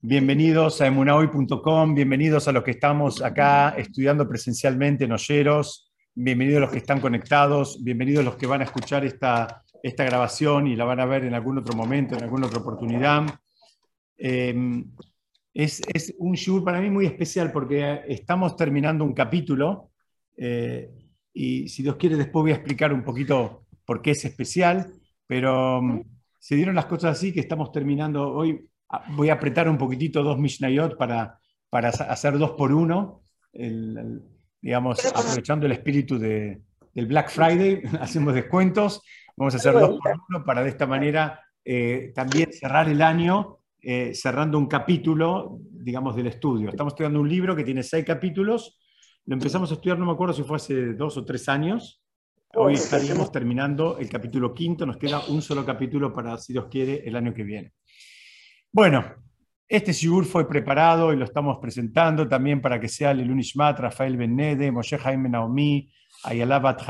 Bienvenidos a emunahoy.com, bienvenidos a los que estamos acá estudiando presencialmente en Olleros, bienvenidos a los que están conectados, bienvenidos a los que van a escuchar esta, esta grabación y la van a ver en algún otro momento, en alguna otra oportunidad. Em, es, un show para mí muy especial porque estamos terminando un capítulo eh, y si Dios quiere después voy a explicar un poquito por qué es especial, pero mm, se dieron las cosas así que estamos terminando hoy voy a apretar un poquitito dos Mishnayot para, para hacer dos por uno, digamos, aprovechando el espíritu de, del Black Friday, hacemos descuentos, vamos a hacer dos por uno para de esta manera eh, también cerrar el año eh, cerrando un capítulo, digamos, del estudio. Estamos estudiando un libro que tiene seis capítulos, lo empezamos a estudiar, no me acuerdo si fue hace dos o tres años, Hoy estaríamos terminando el capítulo quinto, nos queda un solo capítulo para, si Dios quiere, el año que viene. Bueno, este Shigur fue preparado y lo estamos presentando también para que sea el Ishmat, Rafael Benede, Moshe Jaime Naomi, Ayala Bat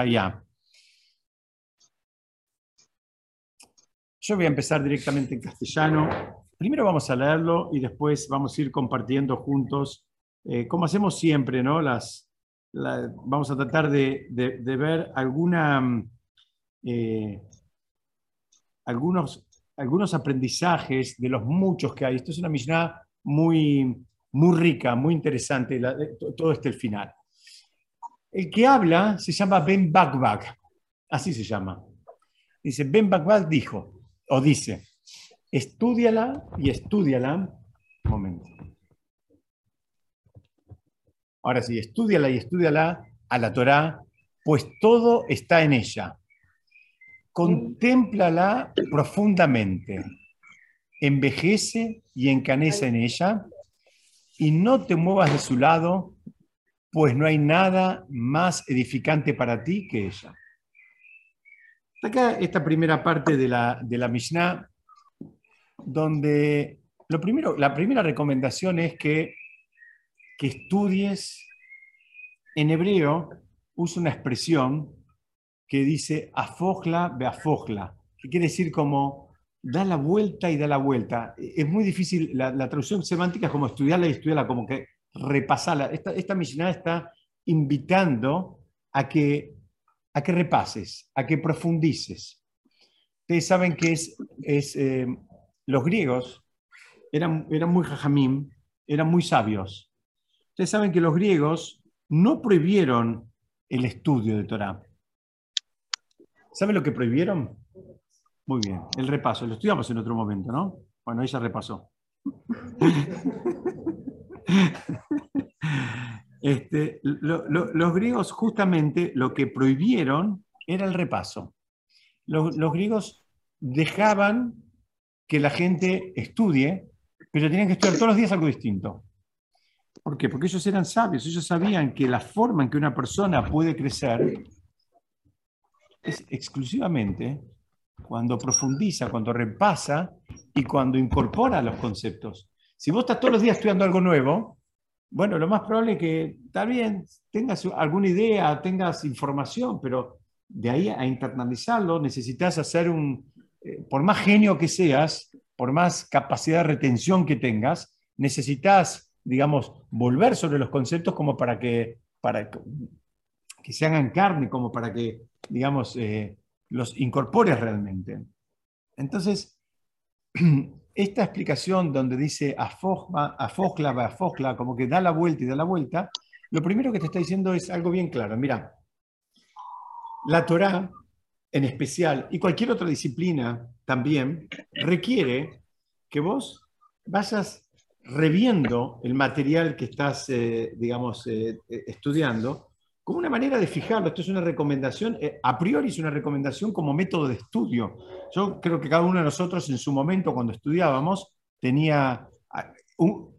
Yo voy a empezar directamente en castellano. Primero vamos a leerlo y después vamos a ir compartiendo juntos, eh, como hacemos siempre, ¿no? Las, vamos a tratar de, ver alguna, eh, algunos algunos aprendizajes de los muchos que hay. Esto es una Mishnah muy, muy rica, muy interesante, todo este el final. El que habla se llama Ben Bakbak, así se llama. Dice, Ben Bakbak dijo, o dice, estudiala y estudiala. Un momento. Ahora sí, estudiala y estudiala a la Torá, pues todo está en ella contémplala profundamente, envejece y encanece en ella, y no te muevas de su lado, pues no hay nada más edificante para ti que ella. Acá esta primera parte de la, de la Mishnah, donde lo primero, la primera recomendación es que, que estudies. En hebreo, usa una expresión que dice afojla beafojla, que quiere decir como da la vuelta y da la vuelta. Es muy difícil, la, traducción semántica es como estudiarla y estudiarla, como que repasarla. Esta, esta está invitando a que, a que repases, a que profundices. Ustedes saben que es, es eh, los griegos eran, eran muy jajamim, eran muy sabios. Ustedes saben que los griegos no prohibieron el estudio de Torah. ¿Sabe lo que prohibieron? Muy bien, el repaso. Lo estudiamos en otro momento, ¿no? Bueno, ella repasó. Este, los griegos justamente lo que prohibieron era el repaso. Los, los, griegos dejaban que la gente estudie, pero tenían que estudiar todos los días algo distinto. ¿Por qué? Porque ellos eran sabios, ellos sabían que la forma en que una persona puede crecer es exclusivamente cuando profundiza, cuando repasa y cuando incorpora los conceptos. Si vos estás todos los días estudiando algo nuevo, bueno, lo más probable es que, está bien, tengas alguna idea, tengas información, pero de ahí a internalizarlo necesitas hacer un, eh, por más genio que seas, por más capacidad de retención que tengas, necesitas, digamos, volver sobre los conceptos como para que, para que se hagan carne, como para que digamos, eh, los incorpores realmente. Entonces, esta explicación donde dice afojla, afojla, como que da la vuelta y da la vuelta, lo primero que te está diciendo es algo bien claro. Mira, la Torah en especial y cualquier otra disciplina también requiere que vos vayas reviendo el material que estás, eh, digamos, eh, estudiando como una manera de fijarlo. Esto es una recomendación, eh, a priori es una recomendación como método de estudio. Yo creo que cada uno de nosotros en su momento, cuando estudiábamos, tenía ah,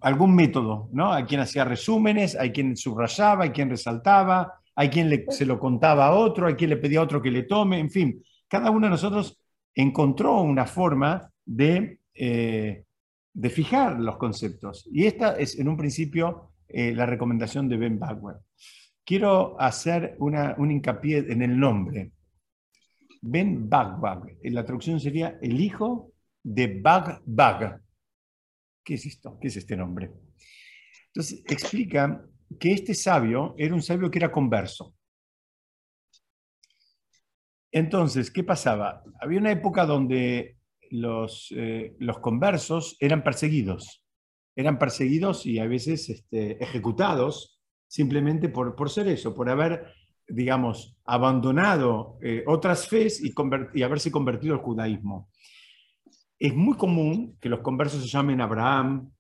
algún método, ¿no? Hay quien hacía resúmenes, hay quien subrayaba, hay quien resaltaba, hay quien se lo contaba a otro, hay quien le pedía a otro que le tome, en fin, cada uno de nosotros encontró una forma de, eh, de fijar los conceptos. Y esta es en un principio eh, la recomendación de Ben Bagwell. Quiero hacer un hincapié en el nombre. Ben Bagbag. La traducción sería el hijo de Bag Bag, ¿qué es esto? ¿Qué es este nombre? Entonces explica que este sabio era un sabio que era converso. Entonces, ¿qué pasaba? Había una época donde los, eh, los conversos eran perseguidos. Eran perseguidos y a veces este, ejecutados simplemente por, por ser eso, por haber, digamos, abandonado eh, otras fes y, haberse convertido al judaísmo. Es muy común que los conversos se llamen Abraham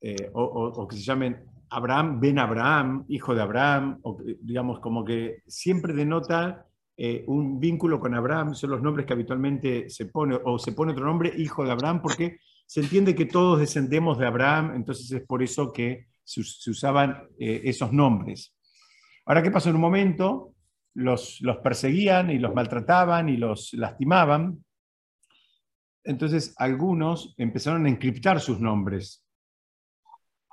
eh, o, que se llamen Abraham ben Abraham, hijo de Abraham, o digamos como que siempre denota eh, un vínculo con Abraham, son los nombres que habitualmente se pone, o se pone otro nombre, hijo de Abraham, porque se entiende que todos descendemos de Abraham, entonces es por eso que se, usaban eh, esos nombres. Ahora, ¿qué pasó? En un momento los, los perseguían y los maltrataban y los lastimaban, entonces algunos empezaron a encriptar sus nombres.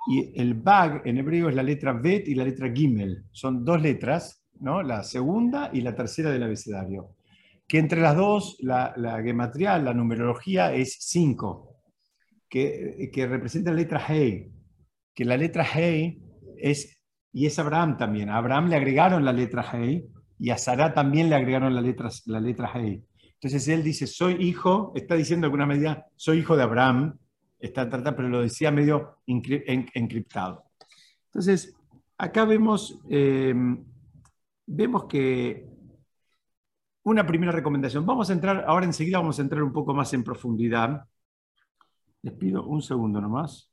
Y el bag en hebreo es la letra Bet y la letra Gimel. Son dos letras, ¿no? la segunda y la tercera del abecedario. Que entre las dos, la, la gematría, la numerología es 5, que, que, representa la letra Hey. Que la letra Hey es, y es Abraham también. A Abraham le agregaron la letra Hey y a Sarah también le agregaron la letra, la letra Hey. Entonces él dice, soy hijo, está diciendo de alguna medida, soy hijo de Abraham, está tratando, pero lo decía medio encriptado. Entonces, acá vemos, em, vemos que una primera recomendación. Vamos a entrar, ahora enseguida vamos a entrar un poco más en profundidad. Les pido un segundo nomás.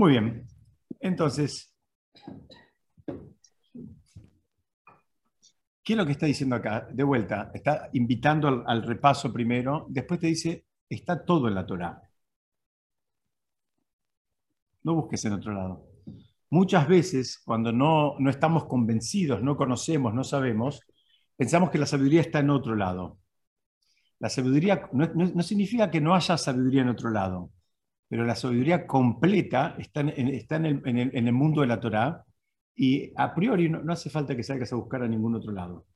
Muy bien. Entonces, ¿qué es lo que está diciendo acá? De vuelta, está invitando al, repaso primero, después te dice, está todo en la Torah. No busques en otro lado. Muchas veces, cuando no, no estamos convencidos, no conocemos, no sabemos, pensamos que la sabiduría está en otro lado. La sabiduría no significa que no haya sabiduría en otro lado pero la sabiduría completa está en, está en, el, en, el, mundo de la Torá y a priori no, hace falta que salgas a buscar a ningún otro lado.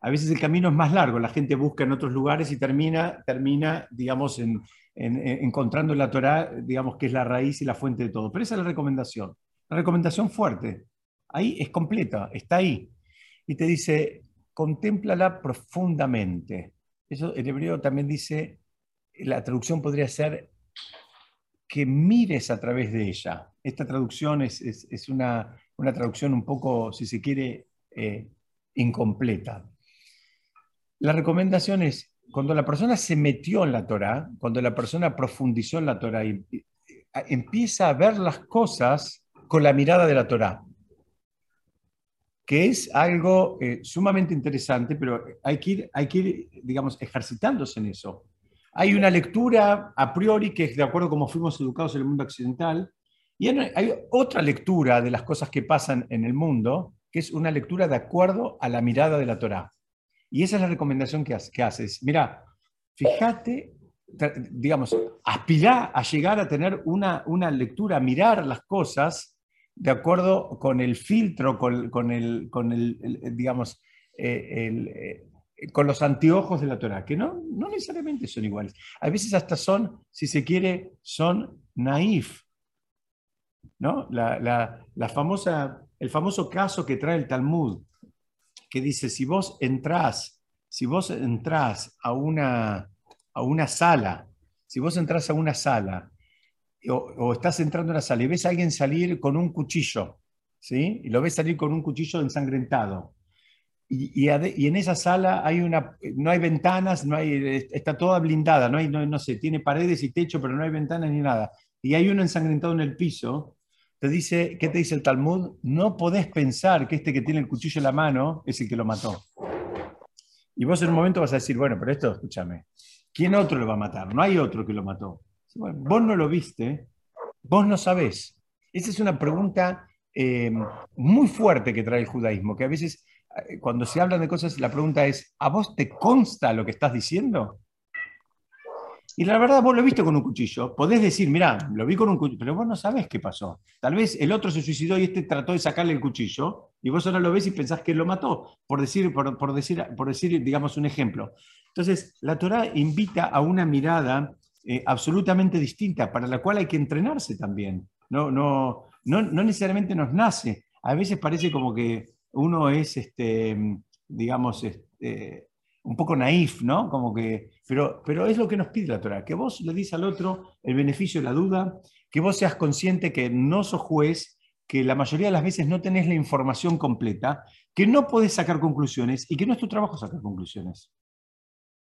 A veces el camino es más largo, la gente busca en otros lugares y termina, termina digamos, en, encontrando la Torá, digamos, que es la raíz y la fuente de todo. Pero esa es la recomendación. La recomendación fuerte. Ahí es completa, está ahí. Y te dice, contémplala profundamente. Eso en hebreo también dice, la traducción podría ser que mires a través de ella. Esta traducción es, una, traducción un poco, si se quiere, eh, incompleta. La recomendación es, cuando la persona se metió en la Torah, cuando la persona profundizó en la Torah, y, empieza a ver las cosas con la mirada de la Torah, que es algo eh, sumamente interesante, pero hay que, ir, hay que digamos, ejercitándose en eso. Hay una lectura a priori que es de acuerdo a cómo fuimos educados en el mundo occidental, y hay otra lectura de las cosas que pasan en el mundo, que es una lectura de acuerdo a la mirada de la Torá. Y esa es la recomendación que, haces. Mira, fíjate, digamos, aspira a llegar a tener una, una lectura, a mirar las cosas de acuerdo con el filtro, con, el, con el, digamos, eh, el, eh, con los anteojos de la Torah, que no, no necesariamente son iguales. A veces hasta son, si se quiere, son naif. ¿no? La, famosa, el famoso caso que trae el Talmud, que dice, si vos entrás, si vos entrás a una, a una sala, si vos entrás a una sala o, o, estás entrando a una sala y ves a alguien salir con un cuchillo, ¿sí? Y lo ves salir con un cuchillo ensangrentado y, en esa sala no hay ventanas, está toda blindada, no, hay, tiene paredes y techo, pero no hay ventanas ni nada. Y hay uno ensangrentado en el piso. Te dice, ¿qué te dice el Talmud? No podés pensar que este que tiene el cuchillo en la mano es el que lo mató. Y vos en un momento vas a decir, bueno, pero esto, escúchame, ¿quién otro lo va a matar? No hay otro que lo mató. vos no lo viste, vos no sabés. Esa es una pregunta eh, muy fuerte que trae el judaísmo, que a veces cuando se hablan de cosas, la pregunta es, ¿a vos te consta lo que estás diciendo? Y la verdad, vos lo viste con un cuchillo. Podés decir, mirá, lo vi con un cuchillo, pero vos no sabés qué pasó. Tal vez el otro se suicidó y este trató de sacarle el cuchillo, y vos ahora lo ves y pensás que lo mató, por decir, por, decir, por decir digamos, un ejemplo. Entonces, la Torah invita a una mirada eh, absolutamente distinta, para la cual hay que entrenarse también. No, no, no, no necesariamente nos nace. A veces parece como que uno es, este, digamos, este, un poco naif, ¿no? Como que, pero, pero es lo que nos pide la Torah, que vos le dices al otro el beneficio de la duda, que vos seas consciente que no sos juez, que la mayoría de las veces no tenés la información completa, que no podés sacar conclusiones y que no es tu trabajo sacar conclusiones.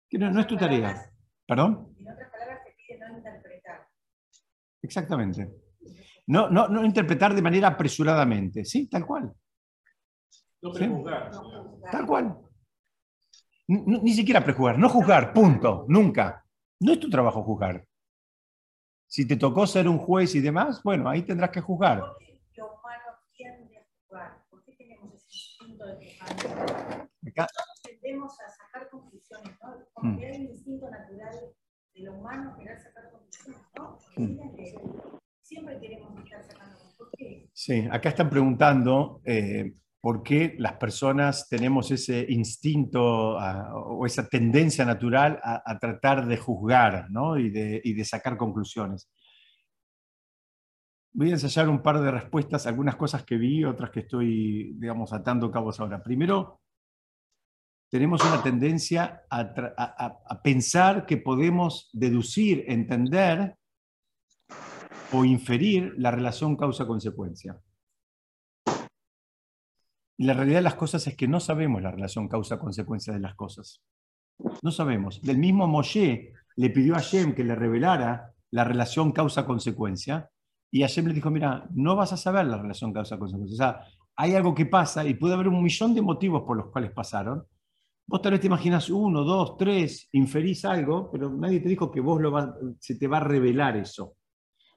Que no, es tu tarea. ¿Perdón? En otras palabras, te pide no interpretar. Exactamente. No, no, no interpretar de manera apresuradamente, ¿sí? Tal cual. No prejuzgar. Tal cual. Ni, siquiera prejuzgar, no juzgar, punto, nunca. No es tu trabajo juzgar. Si te tocó ser un juez y demás, bueno, ahí tendrás que juzgar. ¿Por qué lo humano tiende a juzgar? ¿Por qué tenemos ese instinto de juzgar? Nosotros tendemos a sacar conclusiones, ¿no? Como mm. que hay un instinto natural de lo humano querer sacar conclusiones, ¿no? Mm. Siempre queremos estar sacando conclusiones. ¿Por qué? Sí, acá están preguntando. Eh, por qué las personas tenemos ese instinto o esa tendencia natural a, tratar de juzgar y, de, sacar conclusiones. Voy a ensayar un par de respuestas, algunas cosas que vi, otras que estoy, digamos, atando cabos ahora. Primero, tenemos una tendencia a pensar que podemos deducir, entender o inferir la relación causa-consecuencia. La realidad de las cosas es que no sabemos la relación causa-consecuencia de las cosas. No sabemos. Del mismo Moshe le pidió a Shem que le revelara la relación causa-consecuencia y Hashem le dijo, mira, no vas a saber la relación causa-consecuencia. O sea, hay algo que pasa y puede haber un millón de motivos por los cuales pasaron. Vos tal vez te imaginas uno, dos, tres, inferís algo, pero nadie te dijo que vos lo se te va a revelar eso.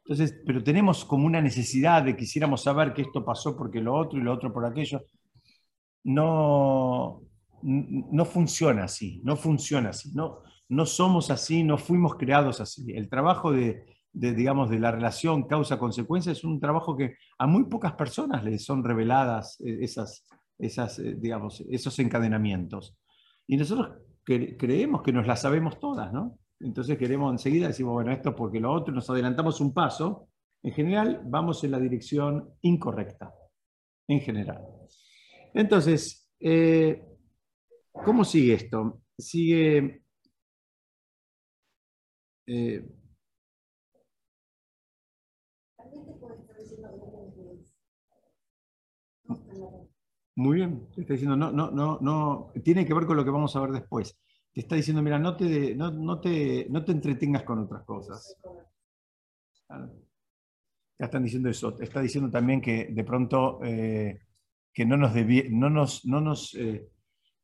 Entonces, pero tenemos como una necesidad de quisiéramos saber que esto pasó porque lo otro y lo otro por aquello no, no funciona así, no funciona así, no, no somos así, no fuimos creados así. El trabajo de, digamos, de la relación causa-consecuencia es un trabajo que a muy pocas personas les son reveladas eh, esas, esas, eh, digamos, esos encadenamientos. Y nosotros creemos que nos las sabemos todas, ¿no? Entonces queremos enseguida, decimos, bueno, esto porque lo otro, nos adelantamos un paso. En general, vamos en la dirección incorrecta, en general. Entonces, eh, ¿cómo sigue esto? Sigue... Eh, muy bien, te está diciendo, no, no, no, no, tiene que ver con lo que vamos a ver después. Te está diciendo, mira, no te, no, te, no te entretengas con otras cosas. Ya están diciendo eso. Está diciendo también que de pronto eh, que no nos, no nos, no nos eh,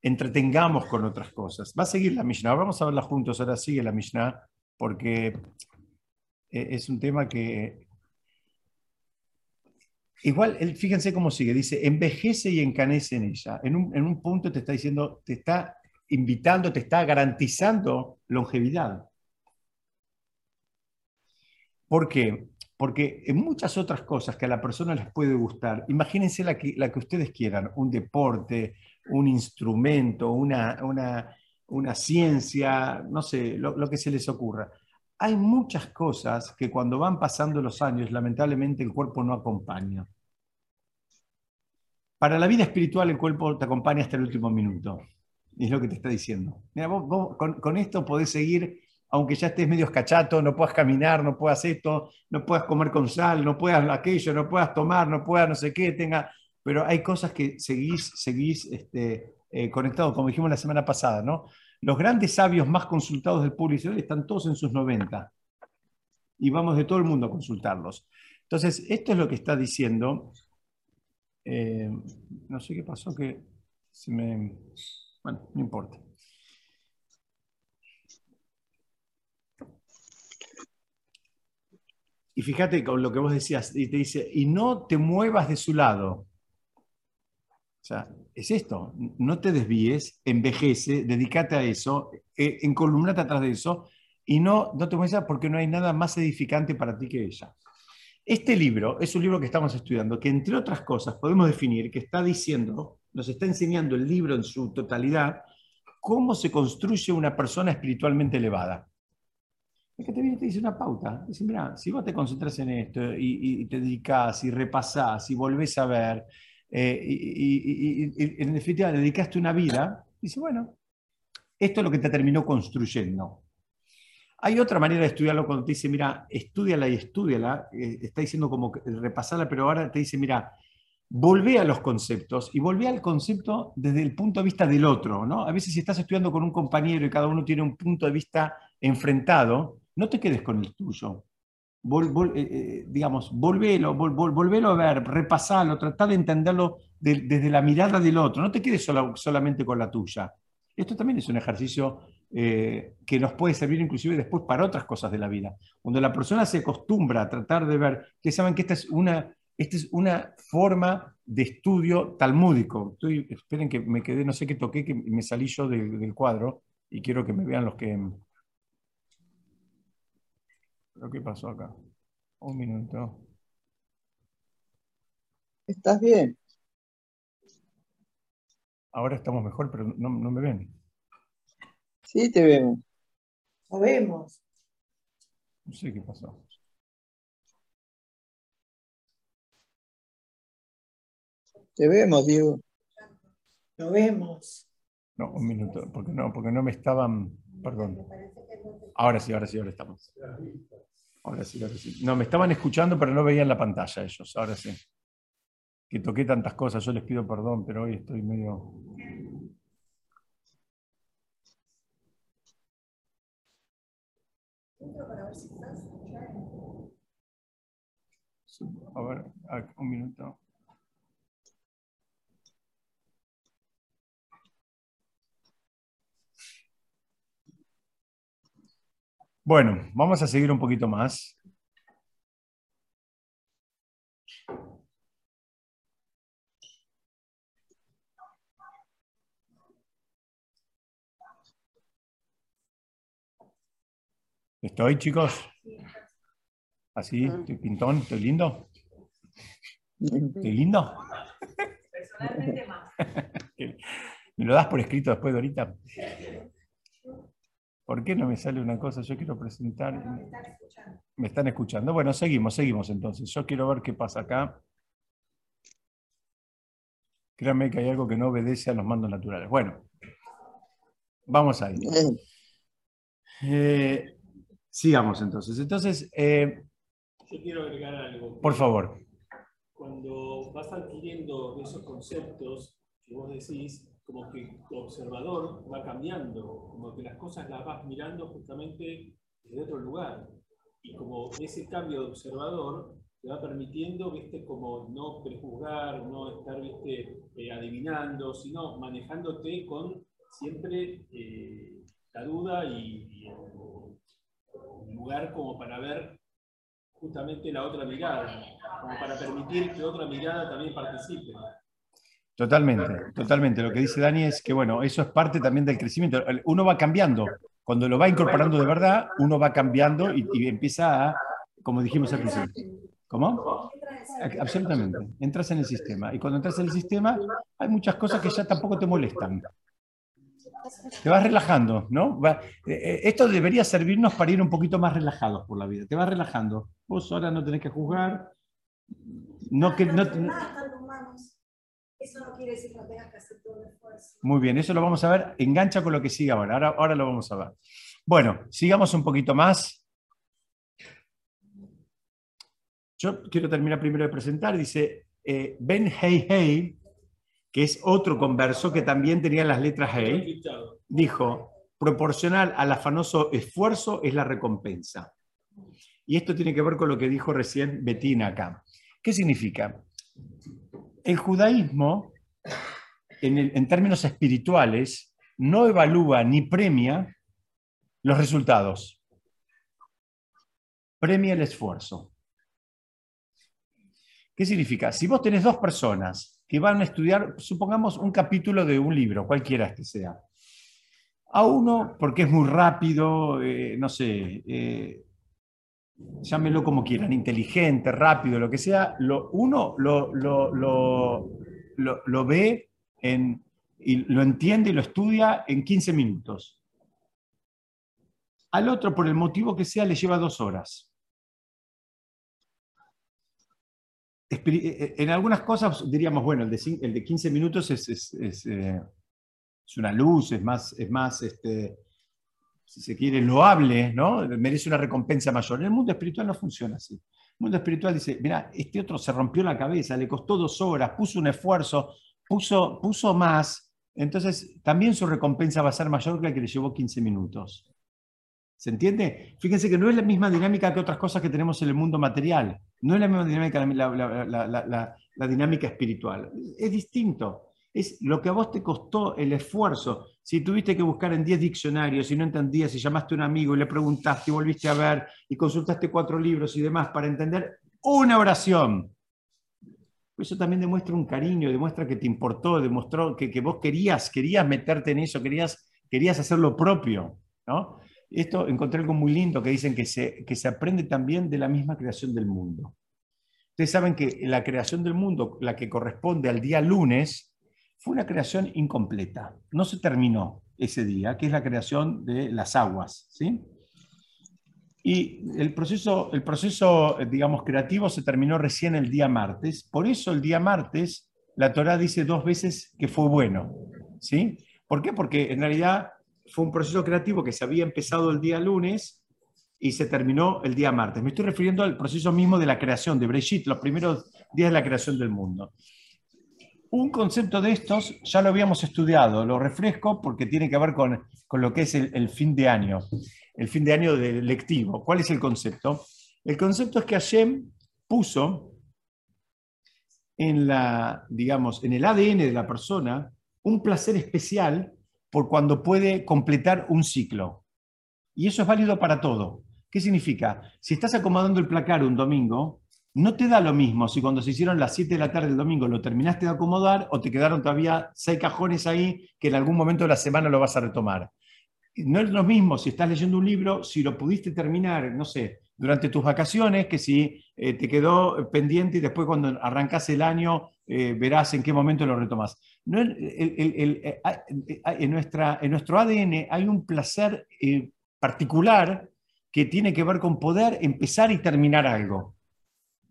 entretengamos con otras cosas. Va a seguir la Mishnah, vamos a verla juntos, ahora sigue la Mishnah, porque eh, es un tema que... Igual, fíjense cómo sigue, dice, envejece y encanece en ella. En un, en un punto te está diciendo, te está invitando, te está garantizando longevidad. ¿Por qué? Porque en muchas otras cosas que a la persona les puede gustar, imagínense la que, la que ustedes quieran, un deporte, un instrumento, una, una, ciencia, no sé, lo, que se les ocurra. Hay muchas cosas que cuando van pasando los años, lamentablemente el cuerpo no acompaña. Para la vida espiritual el cuerpo te acompaña hasta el último minuto. Es lo que te está diciendo. Mira, con, con, esto podés seguir aunque ya estés medio escachato, no puedas caminar, no puedas esto, no puedas comer con sal, no puedas aquello, no puedas tomar, no puedas no sé qué, tenga, pero hay cosas que seguís, seguís este, eh, como dijimos la semana pasada, ¿no? Los grandes sabios más consultados del público están todos en sus 90 y vamos de todo el mundo a consultarlos. Entonces, esto es lo que está diciendo. Eh, no sé qué pasó, que se me... Bueno, no importa. Y fíjate con lo que vos decías, y te dice, y no te muevas de su lado. O sea, es esto, no te desvíes, envejece, dedícate a eso, eh, encolumnate atrás de eso, y no, no te muevas porque no hay nada más edificante para ti que ella. Este libro es un libro que estamos estudiando, que entre otras cosas podemos definir que está diciendo, nos está enseñando el libro en su totalidad, cómo se construye una persona espiritualmente elevada. Es que te viene te dice una pauta. Dice, mira, si vos te concentras en esto y, te dedicas y repasás y volvés a ver, eh, y, en definitiva dedicaste una vida, dice, bueno, esto es lo que te terminó construyendo. Hay otra manera de estudiarlo cuando te dice, mira, estudiala y estudiala, eh, está diciendo como repasarla, pero ahora te dice, mira, volvé a los conceptos y volvé al concepto desde el punto de vista del otro. ¿no? A veces si estás estudiando con un compañero y cada uno tiene un punto de vista enfrentado, no te quedes con el tuyo. Eh, eh, digamos, volvelo, volvelo a ver, repasalo, trata de entenderlo desde la mirada del otro, no te quedes solamente con la tuya. Esto también es un ejercicio eh, que nos puede servir inclusive después para otras cosas de la vida. Cuando la persona se acostumbra a tratar de ver, que saben que esta es una, esta es una forma de estudio talmúdico. esperen que me quedé, no sé qué toqué, que me salí yo del cuadro y quiero que me vean los que, ¿Pero qué pasó acá? Un minuto. ¿Estás bien? Ahora estamos mejor, pero no, me ven. Sí, te vemos. Lo vemos. No sé qué pasó. Te vemos, Diego. Lo vemos. No, un minuto, porque no, porque no me estaban, perdón. Ahora sí, ahora sí, ahora estamos. Ahora sí, ahora sí. No, me estaban escuchando, pero no veían la pantalla ellos. Ahora sí. Que toqué tantas cosas, yo les pido perdón, pero hoy estoy medio. A ver, un minuto. Bueno, vamos a seguir un poquito más. ¿Estoy, chicos? ¿Así? ¿Estoy pintón? ¿Estoy lindo? ¿Estoy lindo? Personalmente más. ¿Me lo das por escrito después de ahorita? ¿Por qué no me sale una cosa? Yo quiero presentar. me, están escuchando. Bueno, seguimos, seguimos entonces. Yo quiero ver qué pasa acá. Créanme que hay algo que no obedece a los mandos naturales. Bueno, vamos ahí. Eh, sigamos entonces. Entonces, eh, yo quiero agregar algo. Por favor. Cuando vas adquiriendo esos conceptos que vos decís, como que tu observador va cambiando, como que las cosas las vas mirando justamente desde otro lugar. Y como ese cambio de observador te va permitiendo, viste, como no prejuzgar, no estar, viste, eh, adivinando, sino manejándote con siempre eh, la duda y, un lugar como para ver justamente la otra mirada, como para permitir que otra mirada también participe. Totalmente, totalmente. Lo que dice Dani es que, bueno, eso es parte también del crecimiento. Uno va cambiando. Cuando lo va incorporando de verdad, uno va cambiando y, empieza a, como dijimos al principio. ¿Cómo? Absolutamente. Entras en el sistema. Y cuando entras en el sistema, hay muchas cosas que ya tampoco te molestan. Te vas relajando, ¿no? Eh, eh, esto debería servirnos para ir un poquito más relajados por la vida. Te vas relajando. Vos ahora no tenés que juzgar. No que no, eso no quiere decir que no tengas que hacer todo el esfuerzo. Muy bien, eso lo vamos a ver. Engancha con lo que sigue ahora. ahora. Lo vamos a ver. Bueno, sigamos un poquito más. Yo quiero terminar primero de presentar. Dice eh, Ben Hey Hey, que es otro converso que también tenía las letras Hey, dijo, proporcional al afanoso esfuerzo es la recompensa. Y esto tiene que ver con lo que dijo recién Betina acá. ¿Qué significa? El judaísmo, en, términos espirituales, no evalúa ni premia los resultados. Premia el esfuerzo. ¿Qué significa? Si vos tenés dos personas que van a estudiar, supongamos, un capítulo de un libro, cualquiera que sea, a uno, porque es muy rápido, eh, no sé, eh, llámelo como quieran, inteligente, rápido, lo que sea, lo, uno lo, lo, lo, ve en, y lo entiende y lo estudia en 15 minutos. Al otro, por el motivo que sea, le lleva dos horas. Eh, eh, en algunas cosas diríamos, bueno, el de, el de 15 minutos es, es, es, eh, es, una luz, es más, es más este, si se quiere, loable, ¿no? merece una recompensa mayor. En el mundo espiritual no funciona así. El mundo espiritual dice, mira, este otro se rompió la cabeza, le costó dos horas, puso un esfuerzo, puso, puso más, entonces también su recompensa va a ser mayor que la que le llevó 15 minutos. ¿Se entiende? Fíjense que no es la misma dinámica que otras cosas que tenemos en el mundo material. No es la misma dinámica la, la, dinámica espiritual. Es distinto. Es lo que a vos te costó el esfuerzo. Si tuviste que buscar en 10 diccionarios y no entendías, y llamaste a un amigo y le preguntaste y volviste a ver y consultaste cuatro libros y demás para entender una oración. Eso también demuestra un cariño, demuestra que te importó, demostró que, que vos querías, querías meterte en eso, querías, querías hacer lo propio. ¿no? Esto encontré algo muy lindo que dicen que se, que se aprende también de la misma creación del mundo. Ustedes saben que la creación del mundo, la que corresponde al día lunes, fue una creación incompleta. No se terminó ese día, que es la creación de las aguas. ¿sí? Y el proceso, el proceso, digamos, creativo se terminó recién el día martes. Por eso el día martes la Torá dice dos veces que fue bueno. ¿sí? ¿Por qué? Porque en realidad fue un proceso creativo que se había empezado el día lunes y se terminó el día martes. Me estoy refiriendo al proceso mismo de la creación, de Breshit, los primeros días de la creación del mundo. Un concepto de estos ya lo habíamos estudiado, lo refresco porque tiene que ver con, con lo que es el, fin de año, el fin de año de lectivo. ¿Cuál es el concepto? El concepto es que Hashem puso en, la, digamos, en el ADN de la persona un placer especial por cuando puede completar un ciclo. Y eso es válido para todo. ¿Qué significa? Si estás acomodando el placar un domingo, no te da lo mismo si cuando se hicieron las 7 de la tarde del domingo lo terminaste de acomodar o te quedaron todavía seis cajones ahí que en algún momento de la semana lo vas a retomar. No es lo mismo si estás leyendo un libro, si lo pudiste terminar, no sé, durante tus vacaciones, que si eh, te quedó pendiente y después cuando arrancas el año eh, verás en qué momento lo retomas. Eh, en, nuestra, en nuestro ADN hay un placer particular que tiene que ver con poder empezar y terminar algo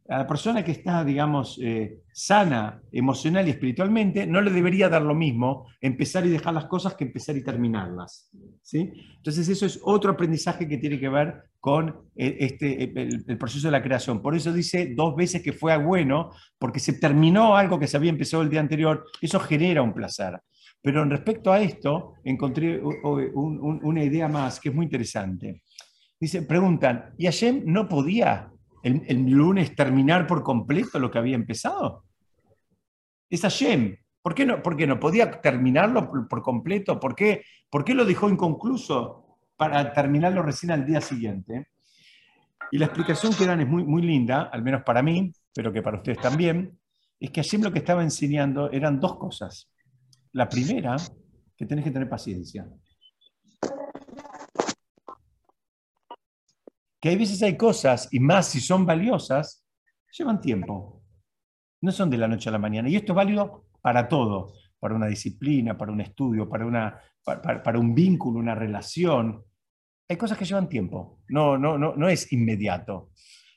a la persona que está, digamos, eh, sana emocional y espiritualmente, no le debería dar lo mismo empezar y dejar las cosas que empezar y terminarlas. ¿sí? Entonces eso es otro aprendizaje que tiene que ver con eh, este, el, proceso de la creación. Por eso dice dos veces que fue bueno, porque se terminó algo que se había empezado el día anterior, eso genera un placer. Pero en respecto a esto, encontré una idea más que es muy interesante. Dice, preguntan, ¿y Hashem no podía el, lunes terminar por completo lo que había empezado? Es Hashem. ¿Por qué no, por qué no podía terminarlo por, completo? ¿Por qué, ¿Por qué lo dejó inconcluso para terminarlo recién al día siguiente? Y la explicación que dan es muy, muy linda, al menos para mí, pero que para ustedes también, es que Hashem lo que estaba enseñando eran dos cosas. La primera, que tenés que tener paciencia. Que hay veces hay cosas, y más si son valiosas, llevan tiempo. No son de la noche a la mañana. Y esto es válido para todo, para una disciplina, para un estudio, para, una, para, un vínculo, una relación. Hay cosas que llevan tiempo, no, no, no, no es inmediato.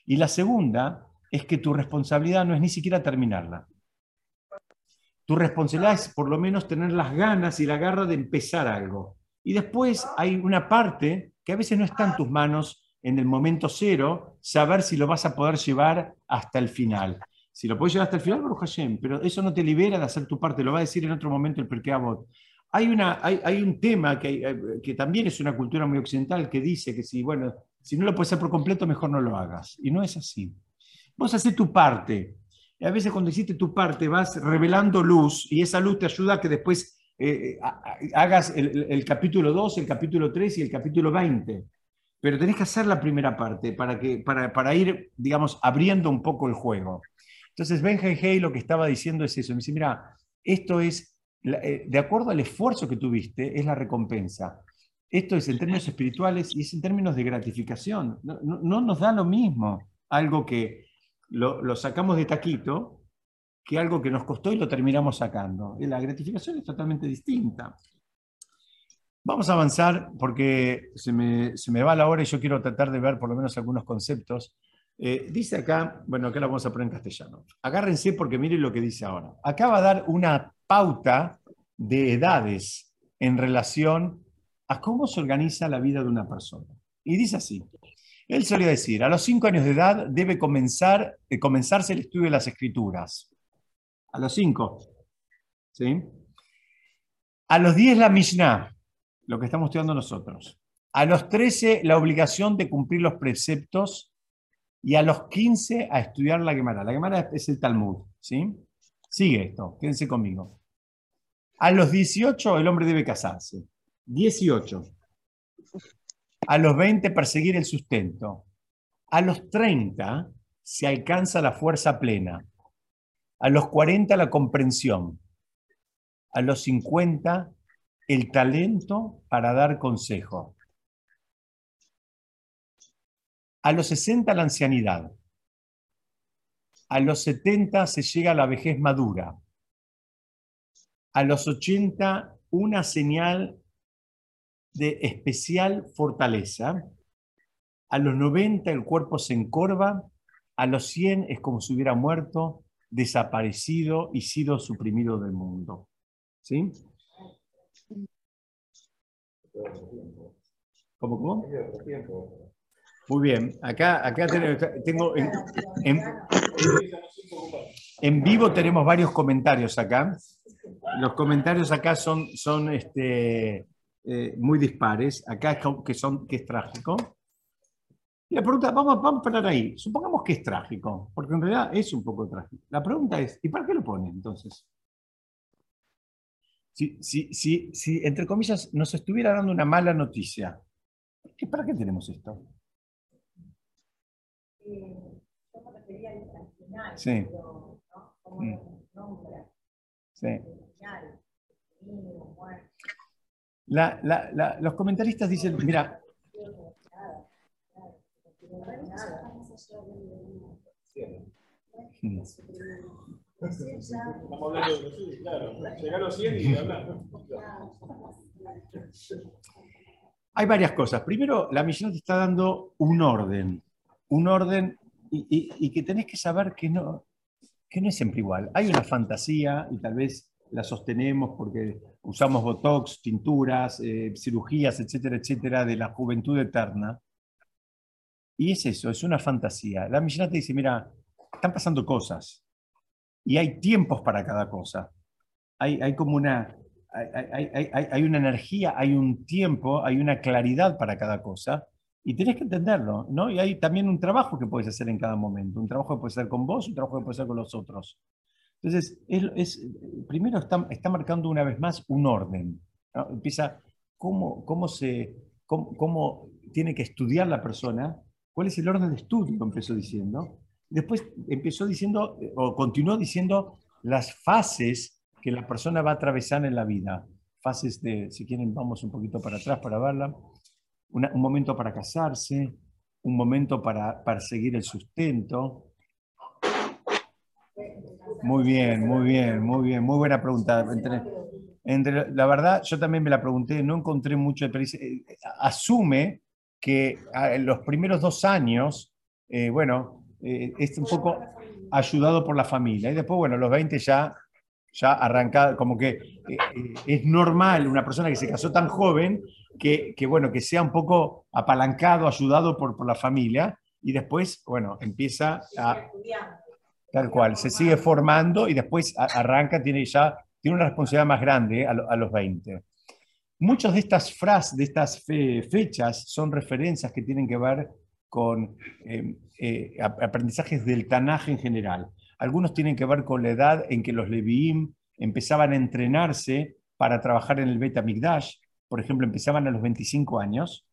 Y la segunda es que tu responsabilidad no es ni siquiera terminarla. Tu responsabilidad es por lo menos tener las ganas y la garra de empezar algo. Y después hay una parte que a veces no está en tus manos en el momento cero, saber si lo vas a poder llevar hasta el final. Si lo puedes llevar hasta el final, Baruch Hashem, pero eso no te libera de hacer tu parte, lo va a decir en otro momento el Perkei Hay, una, hay, hay un tema que, eh, que, también es una cultura muy occidental que dice que si, bueno, si no lo puedes hacer por completo, mejor no lo hagas. Y no es así. Vos haces tu parte. Y a veces cuando hiciste tu parte vas revelando luz y esa luz te ayuda a que después eh, hagas el, el capítulo 2, el capítulo 3 y el capítulo 20 pero tenés que hacer la primera parte para, que, para, para ir, digamos, abriendo un poco el juego. Entonces Benjamin Hay lo que estaba diciendo es eso. Me dice, mira, esto es, eh, de acuerdo al esfuerzo que tuviste, es la recompensa. Esto es en términos espirituales y es en términos de gratificación. No, nos da lo mismo algo que lo, lo, sacamos de taquito que algo que nos costó y lo terminamos sacando. La gratificación es totalmente distinta. Vamos a avanzar porque se me, se me va la hora y yo quiero tratar de ver por lo menos algunos conceptos. Eh, dice acá, bueno, acá la vamos a poner en castellano. Agárrense porque miren lo que dice ahora. Acá va a dar una pauta de edades en relación a cómo se organiza la vida de una persona. Y dice así. Él solía decir, a los cinco años de edad debe comenzar, de comenzarse el estudio de las escrituras. A los cinco. ¿Sí? A los diez la Mishnah, lo que estamos estudiando nosotros. A los 13 la obligación de cumplir los preceptos y a los 15 a estudiar la Gemara. La Gemara es el Talmud, ¿sí? Sigue esto, quédense conmigo. A los 18 el hombre debe casarse. 18. A los 20 perseguir el sustento. A los 30 se alcanza la fuerza plena. A los 40 la comprensión. A los 50 el talento para dar consejo. A los 60 la ancianidad. A los 70 se llega a la vejez madura. A los 80 una señal de especial fortaleza. A los 90 el cuerpo se encorva. A los 100 es como si hubiera muerto, desaparecido y sido suprimido del mundo. ¿Sí? ¿Cómo, cómo? Muy bien, acá, acá tengo, en, vivo tenemos varios comentarios acá. Los comentarios acá son, son este, eh, muy dispares. Acá es que, son, que es trágico. Y la pregunta, vamos, vamos a parar ahí. Supongamos que es trágico, porque en realidad es un poco trágico. La pregunta es, ¿y para qué lo pone entonces? Si, si, entre comillas, nos estuviera dando una mala noticia, ¿para qué tenemos esto? Sí. Sí. La, la, la, los comentaristas dicen, mira. Estamos hablando de Jesús, claro. Llegar a los 100 y hablar. Hay varias cosas. Primero, la misión te está dando un orden. Un orden y, que tenés que saber que no, que no es siempre igual. Hay una fantasía y tal vez la sostenemos porque usamos botox, tinturas, eh, cirugías, etcétera, etcétera, de la juventud eterna. Y es eso, es una fantasía. La misión te dice, mira, están pasando cosas y hay tiempos para cada cosa. Hay, hay como una, hay, hay, hay, una energía, hay un tiempo, hay una claridad para cada cosa y tienes que entenderlo, ¿no? Y hay también un trabajo que puedes hacer en cada momento, un trabajo que puedes hacer con vos, un trabajo que puedes hacer con los otros. Entonces, es, primero está, está, marcando una vez más un orden. Empieza cómo, cómo, se, cómo, cómo tiene que estudiar la persona, cuál es el orden de estudio, empezó diciendo, Después empezó diciendo, o continuó diciendo, las fases que la persona va a atravesar en la vida. Fases de, si quieren, vamos un poquito para atrás para verla. un momento para casarse, un momento para perseguir el sustento. Muy bien, muy bien, muy bien, muy buena pregunta. Entre, la verdad, yo también me la pregunté, no encontré mucho, pero eh, asume que ah, en los primeros dos años, eh, bueno, eh, es un poco ayudado por la familia. Y después, bueno, los 20 ya, ya arranca, como que eh, eh, es normal una persona que se casó tan joven que, que, bueno, que sea un poco apalancado, ayudado por, por la familia. Y después, bueno, empieza a... Tal cual, se sigue formando y después arranca, tiene ya tiene una responsabilidad más grande a, a los 20. Muchas de estas frases, de estas fechas, son referencias que tienen que ver con em, eh, aprendizajes del Tanaj en general. Algunos tienen que ver con la edad en que los Leviim empezaban a entrenarse para trabajar en el Beta Migdash. Por ejemplo, empezaban a los 25 años,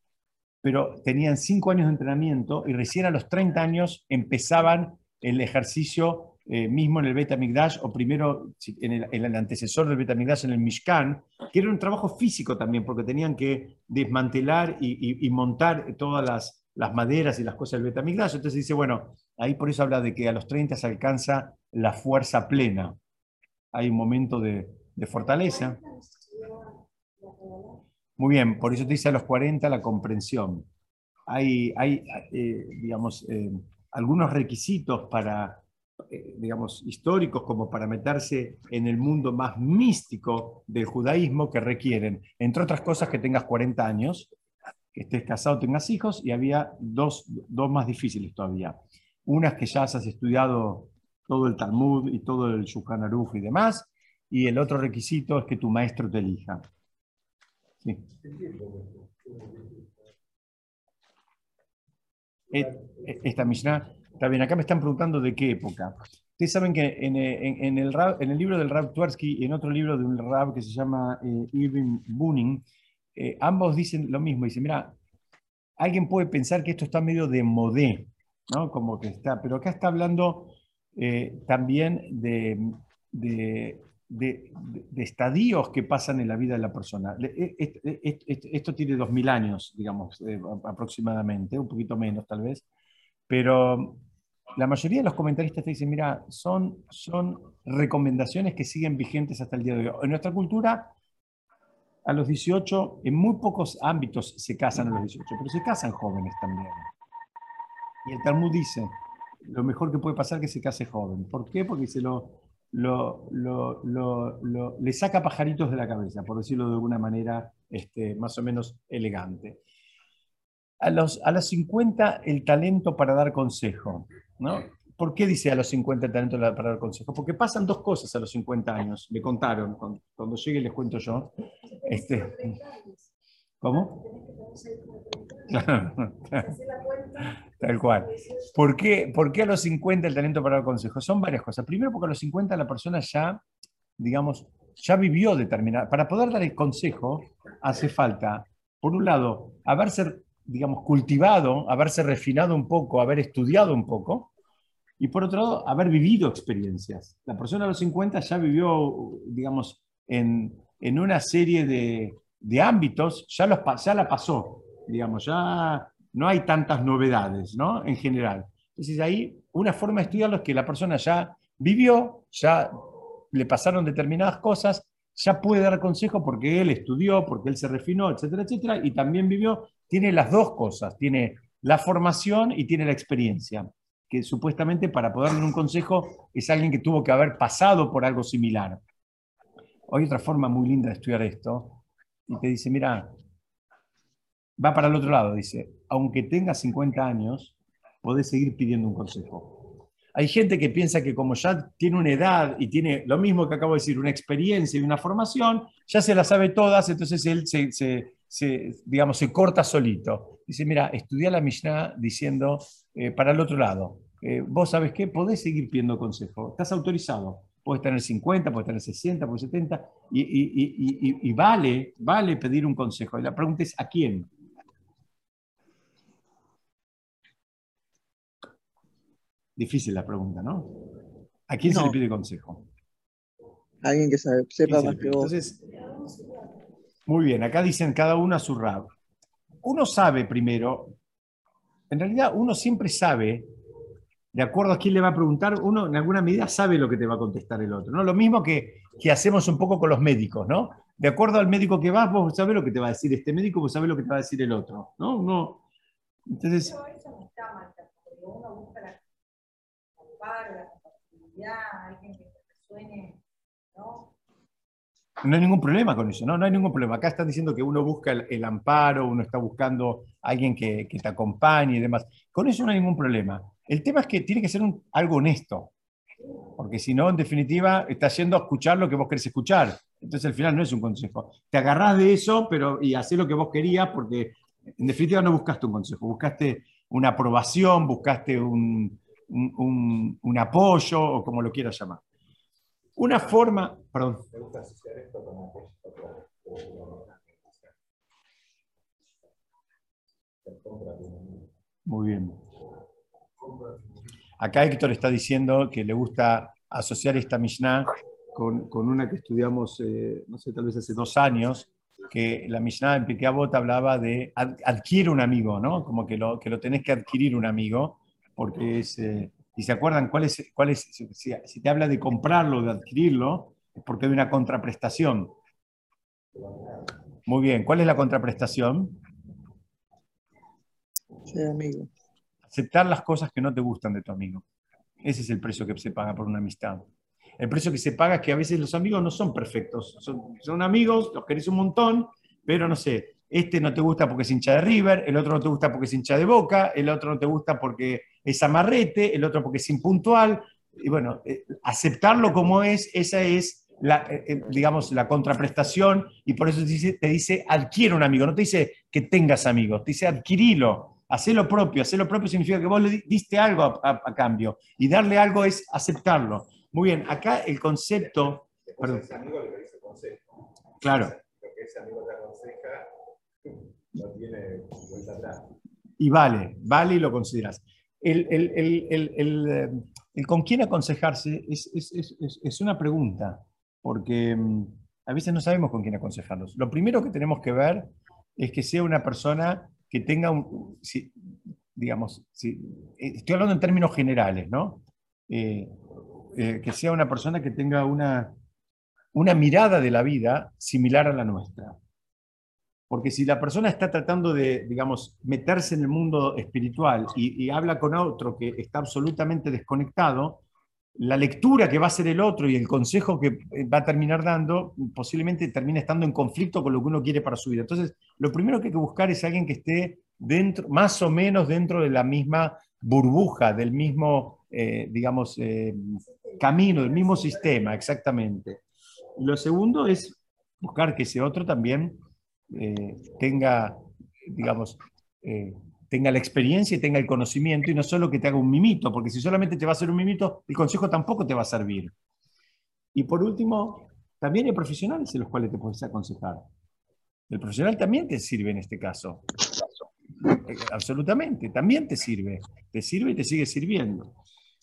pero tenían 5 años de entrenamiento y recién a los 30 años empezaban el ejercicio eh, mismo en el Bet HaMikdash, o primero en el, antecesor del Bet HaMikdash, en el Mishkan, que era un trabajo físico también, porque tenían que desmantelar y montar todas las, las maderas y las cosas del Bet HaMikdash. Entonces dice, bueno, ahí por eso habla de que a los 30 se alcanza la fuerza plena. Hay un momento de, de fortaleza. Muy bien, por eso te dice a los 40 la comprensión. Hay, hay eh, digamos, eh, algunos requisitos para, eh, digamos, históricos como para meterse en el mundo más místico del judaísmo que requieren, entre otras cosas, que tengas 40 años, que estés casado, tengas hijos, y había dos, dos más difíciles todavía. Una es que ya has estudiado todo el Talmud y todo el Shulchan Aruch y demás, y el otro requisito es que tu maestro te elija. Sí. Et- e- Esta Mishnah, está bien, acá me están preguntando de qué época. Ustedes saben que en, eh, en- el, en el libro del Rab Tversky y en otro libro de un Rab que se llama eh, Irving Bunin, eh, ambos dicen lo mismo. Dicen, mira, alguien puede pensar que esto está medio de modé, ¿no? Como que está, pero acá está hablando eh, también de, de- de- de- estadios que pasan en la vida de la persona. E- e- e- Esto tiene 2000 años, digamos, eh, aproximadamente, un poquito menos tal vez, pero la mayoría de los comentaristas te dicen, mira, son, son recomendaciones que siguen vigentes hasta el día de hoy. En nuestra cultura, a los 18, en muy pocos ámbitos se casan a los 18, pero se casan jóvenes también. Y el Talmud dice, lo mejor que puede pasar es que se case joven. ¿Por qué? Porque se lo, le saca pajaritos de la cabeza, por decirlo de alguna manera este, más o menos elegante. A los, a los 50 el talento para dar consejo. ¿no? ¿Por qué dice a los 50 el talento para dar consejo? Porque pasan dos cosas a los 50 años, me contaron, cuando, cuando llegue les cuento yo. Este, ¿Cómo? Tal cual. ¿Por qué, ¿Por qué a los 50 el talento para dar consejo? Son varias cosas. Primero porque a los 50 la persona ya, digamos, ya vivió determinada. Para poder dar el consejo hace falta, por un lado, haberse, digamos, cultivado, haberse refinado un poco, haber estudiado un poco, y por otro lado, haber vivido experiencias. La persona a los 50 ya vivió, digamos, en, en una serie de, de ámbitos, ya, la pasó, digamos, ya no hay tantas novedades, ¿no? En general. Entonces ahí una forma de estudiarlo es que la persona ya vivió, ya le pasaron determinadas cosas, ya puede dar consejo porque él estudió, porque él se refinó, etcétera, etcétera, y también vivió, tiene las dos cosas, tiene la formación y tiene la experiencia, que supuestamente para poder dar un consejo es alguien que tuvo que haber pasado por algo similar. Hay otra forma muy linda de estudiar esto, y te dice, mira, va para el otro lado, dice, aunque tengas 50 años, podés seguir pidiendo un consejo. Hay gente que piensa que como ya tiene una edad y tiene lo mismo que acabo de decir, una experiencia y una formación, ya se la sabe todas, entonces él se, se- se, digamos, se corta solito. Dice, mira, estudia la Mishnah diciendo eh, para el otro lado. eh, vos sabés qué, podés seguir pidiendo consejo, estás autorizado. Puedes tener 50, puedes tener 60, puedes 70, y, y- y- y- y vale, vale pedir un consejo. Y la pregunta es, ¿a quién? Difícil la pregunta, ¿no? ¿A quién se le pide consejo? Alguien que sabe, sepa ¿Quién se más que vos. Entonces, muy bien, acá dicen cada uno a su rab. Uno sabe primero, en realidad uno siempre sabe, de acuerdo a quién le va a preguntar, uno en alguna medida sabe lo que te va a contestar el otro. ¿no? Lo mismo que, que hacemos un poco con los médicos, ¿no? De acuerdo al médico que vas, vos sabés lo que te va a decir este médico, vos sabés lo que te va a decir el otro, ¿no? Entonces, eso no está mal, porque uno busca la la compatibilidad, alguien que te ¿no? No hay ningún problema con eso, ¿no? No hay ningún problema. Acá están diciendo que uno busca el, amparo, uno está buscando a alguien que, te acompañe y demás. Con eso no hay ningún problema. El tema es que tiene que ser algo honesto, porque si no, en definitiva, estás yendo a escuchar lo que vos querés escuchar. Entonces al final no es un consejo. Te agarrás de eso pero, y haces lo que vos querías, porque en definitiva no buscaste un consejo, buscaste una aprobación, buscaste un- un apoyo, o como lo quieras llamar. Una forma, perdón. Muy bien. Acá Héctor está diciendo que le gusta asociar esta Mishnah con, con una que estudiamos, eh, no sé, tal vez hace dos años, que la Mishnah en Pirkei Avot hablaba de ad- adquiere un amigo, ¿no? Como que lo, que lo tenés que adquirir un amigo, porque es, eh, y se acuerdan cuál es, cuál es si, si- te habla de comprarlo, de adquirirlo, es porque hay una contraprestación. Muy bien, ¿cuál es la contraprestación? Ser amigo. Aceptar las cosas que no te gustan de tu amigo. Ese es el precio que se paga por una amistad. El precio que se paga es que a veces los amigos no son perfectos. Son, son amigos, los querés un montón, pero no sé, este no te gusta porque es hincha de River, el otro no te gusta porque es hincha de Boca, el otro no te gusta porque es amarrete, el otro porque es impuntual. Y bueno, eh, aceptarlo como es, esa es la, eh, eh, digamos, la contraprestación y por eso te dice, te dice adquiere un amigo, no te dice que tengas amigos, te dice adquirilo. Hacer lo propio, hacer lo propio significa que vos le di- diste algo a, a- a cambio y darle algo es aceptarlo. Muy bien, acá el concepto, Perdón. ese amigo le dice consejo. claro, Lo que ese amigo te aconseja no tiene vuelta atrás. y vale, vale y lo consideras. Eh, el con quién aconsejarse es, una pregunta, porque mm, a veces no sabemos con quién aconsejarlos. Lo primero que tenemos que ver es que sea una persona que tenga un, si- digamos, si- eh, estoy hablando en términos generales, ¿no? Eh, que sea una persona que tenga una, una mirada de la vida similar a la nuestra. Porque si la persona está tratando de, digamos, meterse en el mundo espiritual y, habla con otro que está absolutamente desconectado, la lectura que va a hacer el otro y el consejo que eh, va a terminar dando posiblemente termine estando en conflicto con lo que uno quiere para su vida. Entonces, lo primero que hay que buscar es alguien que esté dentro, más o menos dentro de la misma burbuja, del mismo, eh, digamos, eh, camino, del mismo sistema, exactamente. Lo segundo es buscar que ese otro también eh, tenga, digamos, eh, tenga la experiencia y tenga el conocimiento y no solo que te haga un mimito, porque si solamente te va a hacer un mimito, el consejo tampoco te va a servir. Y por último, también hay profesionales en los cuales te puedes aconsejar. El profesional también te sirve en este caso. Eh, Absolutamente, también te sirve. Te sirve y te sigue sirviendo.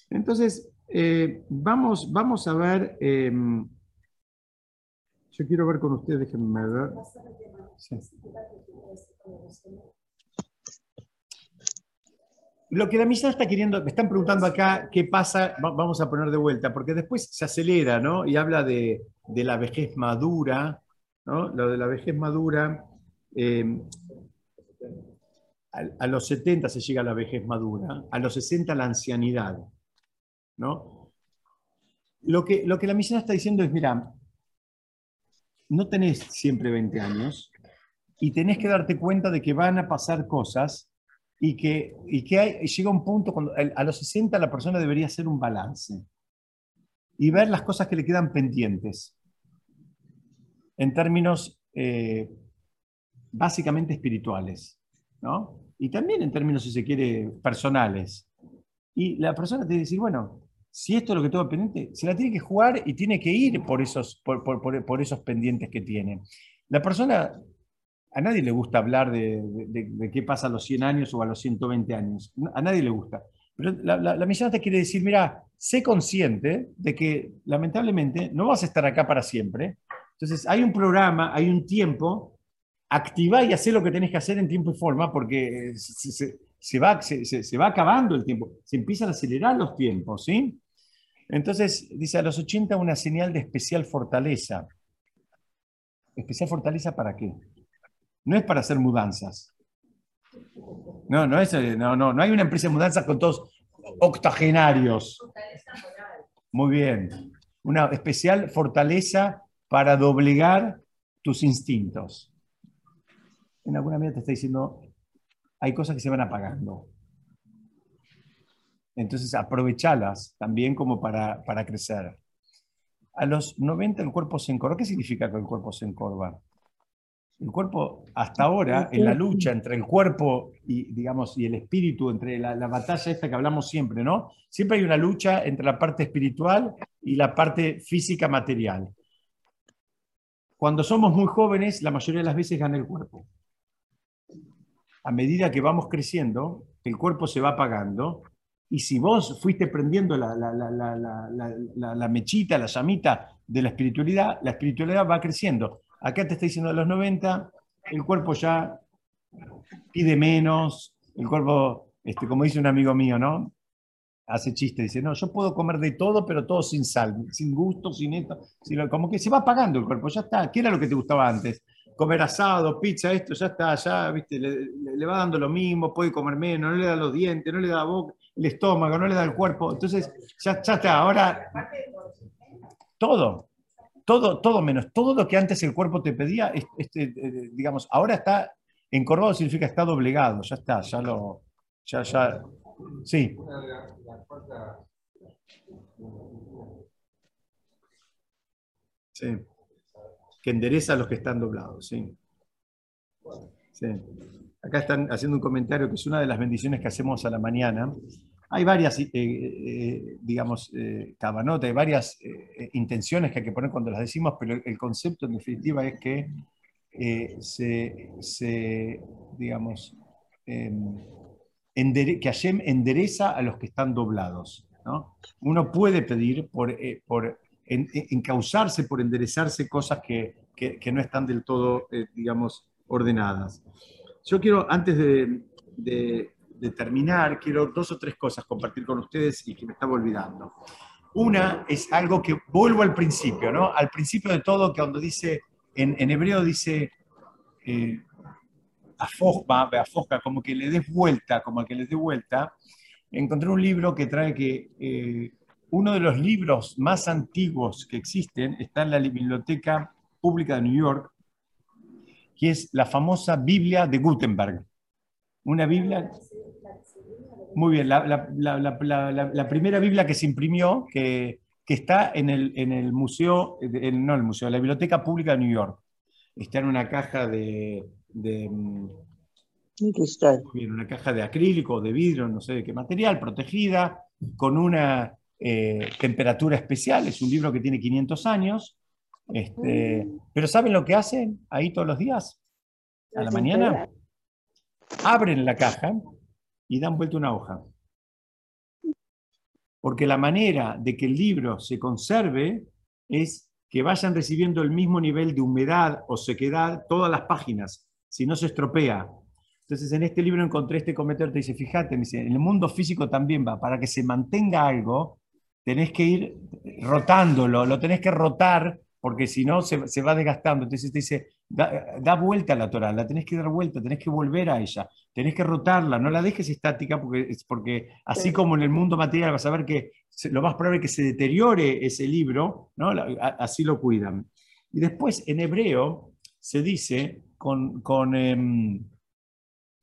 Entonces, vamos, vamos a ver. Yo quiero ver con ustedes, déjenme ver. Lo que la misa está queriendo, me están preguntando acá qué pasa, va- vamos a poner de vuelta, porque después se acelera, ¿no? Y habla de, de la vejez madura, ¿no? Lo de la vejez madura, eh, a, a los 70 se llega a la vejez madura, a los 60 la ancianidad, ¿no? Lo que, lo que la misión está diciendo es, mira, no tenés siempre 20 años y tenés que darte cuenta de que van a pasar cosas y que, y que hay- llega un punto cuando a los 60 la persona debería hacer un balance y ver las cosas que le quedan pendientes en términos eh, básicamente espirituales, ¿no? Y también en términos, si se quiere, personales. Y la persona que decir, bueno, si esto es lo que tengo pendiente, se la tiene que jugar y tiene que ir por esos, por, por- por- esos pendientes que tiene. La persona, a nadie le gusta hablar de, qué pasa a los 100 años o a los 120 años. A nadie le gusta. Pero la, la, misión te quiere decir, mira, sé consciente de que lamentablemente no vas a estar acá para siempre. Entonces hay un programa, hay un tiempo, activá y hacé lo que tenés que hacer en tiempo y forma porque eh, se, va, se- se va acabando el tiempo, se empiezan a acelerar los tiempos, ¿sí? Entonces, dice, a los 80 una señal de especial fortaleza. ¿Especial fortaleza para qué? No es para hacer mudanzas. No, no, es, eh, no, no, no hay una empresa de mudanzas con todos octogenarios. Muy bien. Una especial fortaleza para doblegar tus instintos. En alguna medida te está diciendo, hay cosas que se van apagando. Entonces aprovechalas también como para, para crecer. A los 90 el cuerpo se encorva. ¿Qué significa que el cuerpo se encorva? El cuerpo, hasta ahora, en la lucha entre el cuerpo y, digamos, y el espíritu, entre la, la batalla esta que hablamos siempre, ¿no? Siempre hay una lucha entre la parte espiritual y la parte física material. Cuando somos muy jóvenes, la mayoría de las veces gana el cuerpo. A medida que vamos creciendo, el cuerpo se va apagando Y si vos fuiste prendiendo la, la- la- la- mechita, la llamita de la espiritualidad, la espiritualidad va creciendo. Acá te está diciendo de los 90, el cuerpo ya pide menos, el cuerpo, este, como dice un amigo mío, ¿no? Hace chiste, dice, no, yo puedo comer de todo, pero todo sin sal, sin gusto, sin esto, sin lo- como que se va apagando el cuerpo, ya está. ¿Qué era lo que te gustaba antes? Comer asado, pizza, esto, ya está, ya, viste, le, le- va dando lo mismo, puede comer menos, no le da los dientes, no le da boca, el estómago, no le da el cuerpo. Entonces, ya, ya está, ahora todo, todo, todo menos, todo lo que antes el cuerpo te pedía, es- este, digamos, ahora está encorvado, significa está doblegado, ya está, ya lo, ya, ya, sí. Sí. Que endereza a los que están doblados, sí. Sí. Acá están haciendo un comentario que es una de las bendiciones que hacemos a la mañana. Hay varias, eh, eh, digamos, eh, hay varias eh, intenciones que hay que poner cuando las decimos, pero el concepto en definitiva es que se, digamos, em, que Hashem endereza a los que están doblados. ¿no? Uno puede pedir por, por en- en- encauzarse, por enderezarse cosas que, que- no están del todo, digamos, ordenadas. Yo quiero, antes de, terminar, quiero dos o tres cosas compartir con ustedes y que me estaba olvidando. Una es algo que vuelvo al principio, ¿no? Al principio de todo, que cuando dice, en, hebreo dice, eh, afosba, afosca, como que le des vuelta, como que le dé vuelta, encontré un libro que trae que eh, uno de los libros más antiguos que existen está en la Biblioteca Pública de New York, que es la famosa Biblia de Gutenberg. Una Biblia... Muy bien, la, la- la- la- primera Biblia que se imprimió, que, que está en el, en el museo, en- no el museo, la Biblioteca Pública de New York. Está en una caja de, de, mm, bien, una caja de acrílico, de vidrio, no sé de qué material, protegida, con una eh, temperatura especial. Es un libro que tiene 500 años. Este, pero ¿saben lo que hacen ahí todos los días? A la mañana. Abren la caja y dan vuelta una hoja. Porque la manera de que el libro se conserve es que vayan recibiendo el mismo nivel de humedad o sequedad todas las páginas, si no se estropea. Entonces en este libro encontré este comentario, te dice, fíjate, me dice, en el mundo físico también va, para que se mantenga algo, tenés que ir rotándolo, lo tenés que rotar, porque si no se, se va desgastando. Entonces te dice, da, da vuelta a la Torah, la tenés que dar vuelta, tenés que volver a ella, tenés que rotarla, no la dejes estática, porque, porque así Sí. como en el mundo material vas a ver que se- lo más probable es que se deteriore ese libro, ¿no? La- a- así lo cuidan. Y después en hebreo se dice con, con em,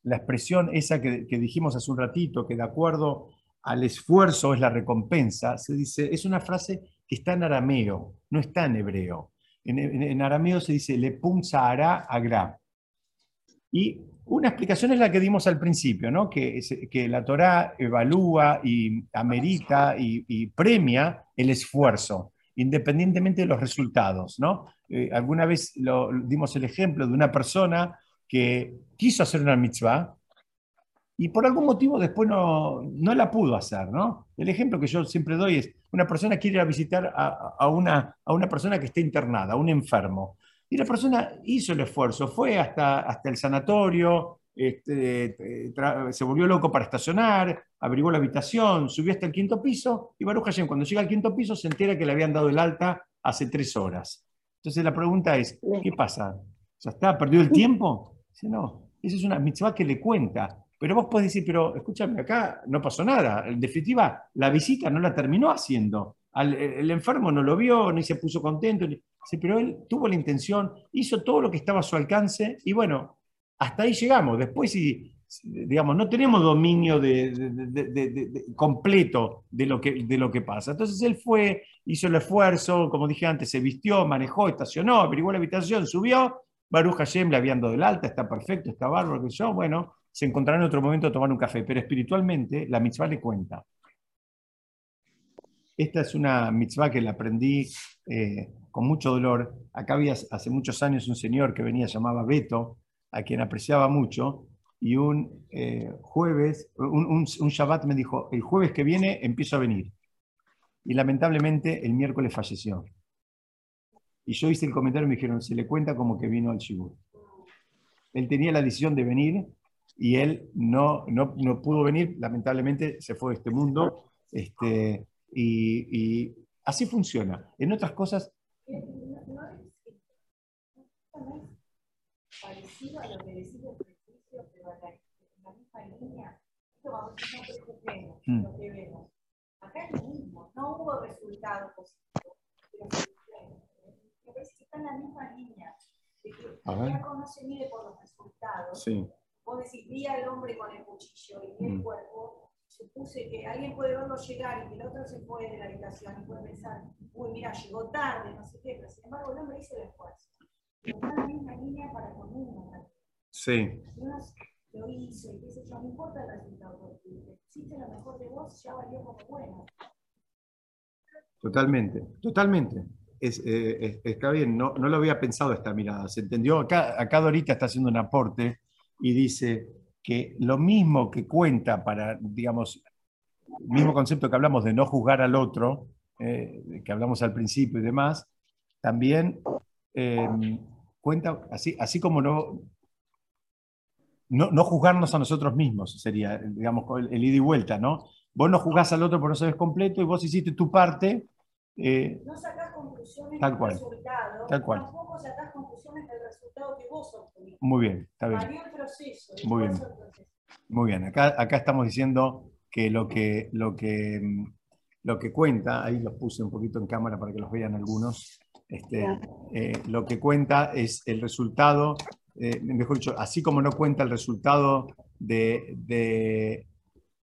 la expresión esa que, que dijimos hace un ratito, que de acuerdo al esfuerzo es la recompensa, se dice, es una frase que está en arameo, no está en hebreo. En, arameo se dice le pum sahara agra. Y una explicación es la que dimos al principio, ¿no? que, la Torá evalúa y amerita y, premia el esfuerzo, independientemente de los resultados. ¿no? Eh, alguna vez dimos el ejemplo de una persona que quiso hacer una mitzvah y por algún motivo después no, no la pudo hacer. ¿no? El ejemplo que yo siempre doy es, una persona quiere ir a visitar a, a una, a una persona que está internada, a un enfermo. Y la persona hizo el esfuerzo, fue hasta, hasta el sanatorio, este, eh, se volvió loco para estacionar, averiguó la habitación, subió hasta el quinto piso y Baruch Hashem, cuando llega al quinto piso se entera que le habían dado el alta hace tres horas. Entonces la pregunta es, ¿qué pasa? ¿Ya está? ¿Perdió el tiempo? Dice, no, esa es una mitzvah que le cuenta. Pero vos podés decir, pero escúchame, acá no pasó nada. En definitiva, la visita no la terminó haciendo. Al- el enfermo no lo vio, ni se puso contento. ni- Dice, pero él tuvo la intención, hizo todo lo que estaba a su alcance y bueno, hasta ahí llegamos. Después, si, digamos, no tenemos dominio de- de- de- completo de lo, que, de lo que pasa. Entonces él fue, hizo el esfuerzo, como dije antes, se vistió, manejó, estacionó, averiguó la habitación, subió. Baruch Hashem le habían dado el alta, está perfecto, está bárbaro, que yo, bueno, se encontrará en otro momento a tomar un café, pero espiritualmente la mitzvah le cuenta. Esta es una mitzvah que la aprendí eh, con mucho dolor. Acá había hace muchos años un señor que venía, llamaba Beto, a quien apreciaba mucho, y un eh, jueves, un, un, un Shabbat me dijo, el jueves que viene empiezo a venir. Y lamentablemente el miércoles falleció. Y yo hice el comentario y me dijeron, se le cuenta como que vino al Shibur. Él tenía la decisión de venir y él no, no, no pudo venir, lamentablemente se fue de este mundo. Este, y, y así funciona. En otras cosas, parecido a lo que decís del prejuicio, pero en la misma línea. Esto vamos a prejuzguemos Mm. lo que vemos. Acá es lo mismo, no hubo resultado positivo. pero Me parece que está en la misma línea. De que mide por los resultados. sí, Vos decís, vi al hombre con el cuchillo y vi el Mm. cuerpo. Supuse que alguien puede verlo llegar y que el otro se fue de la habitación y puede pensar, uy, mira, llegó tarde, no sé qué, pero sin embargo el hombre hizo el esfuerzo. Pero está en la misma línea para con uno. ¿no? sí, lo hizo y qué sé yo, no importa el resultado, porque hiciste lo mejor de vos, ya valió como bueno. totalmente, totalmente. Es, eh, es- está bien, no, no lo había pensado esta mirada. Se entendió, acá, acá Dorita está haciendo un aporte y dice que lo mismo que cuenta para, digamos, el mismo concepto que hablamos de no juzgar al otro, eh, que hablamos al principio y demás, también eh, cuenta, así, así como no, no, no juzgarnos a nosotros mismos, sería, digamos, el, el ida y vuelta, ¿no? Vos no juzgás al otro por no sabes completo y vos hiciste tu parte. Eh, No sacás conclusiones Tal del resultado, Tal cual. tampoco sacás conclusiones del resultado que vos obtuviste. muy bien, está bien. Valió el proceso. Muy bien. Muy bien, acá, acá estamos diciendo que lo que, lo, que, mm, lo que cuenta, ahí los puse un poquito en cámara para que los vean algunos, este, eh, lo que cuenta es el resultado, eh, mejor dicho, así como no cuenta el resultado de, de,